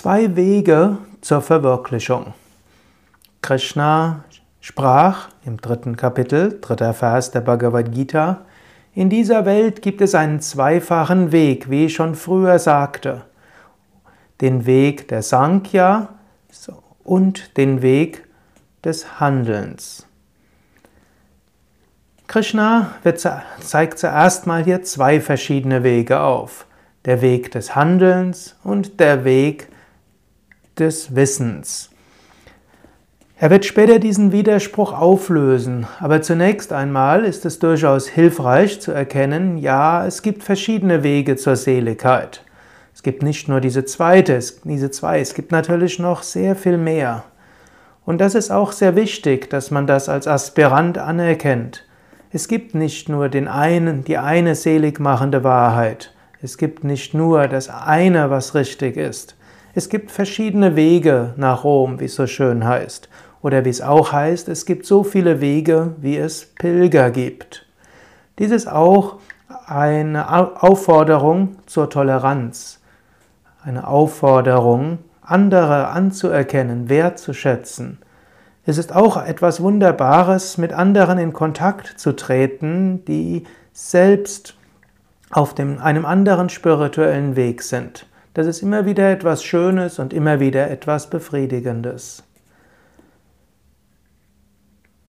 zwei Wege zur Verwirklichung. Krishna sprach im dritten Kapitel, dritter Vers der Bhagavad Gita, in dieser Welt gibt es einen zweifachen Weg, wie ich schon früher sagte. Den Weg der Sankhya und den Weg des Handelns. Krishna zeigt zuerst mal hier zwei verschiedene Wege auf. Der Weg des Handelns und der Weg des Wissens. Er wird später diesen Widerspruch auflösen, aber zunächst einmal ist es durchaus hilfreich zu erkennen, ja, es gibt verschiedene Wege zur Seligkeit. Es gibt nicht nur diese zweite, diese zwei, es gibt natürlich noch sehr viel mehr. Und das ist auch sehr wichtig, dass man das als Aspirant anerkennt. Es gibt nicht nur den einen, die eine seligmachende Wahrheit. Es gibt nicht nur das eine, was richtig ist. Es gibt verschiedene Wege nach Rom, wie es so schön heißt. Oder wie es auch heißt, es gibt so viele Wege, wie es Pilger gibt. Dies ist auch eine Aufforderung zur Toleranz. Eine Aufforderung, andere anzuerkennen, wertzuschätzen. Es ist auch etwas Wunderbares, mit anderen in Kontakt zu treten, die selbst auf dem, einem anderen spirituellen Weg sind. Das ist immer wieder etwas Schönes und immer wieder etwas Befriedigendes.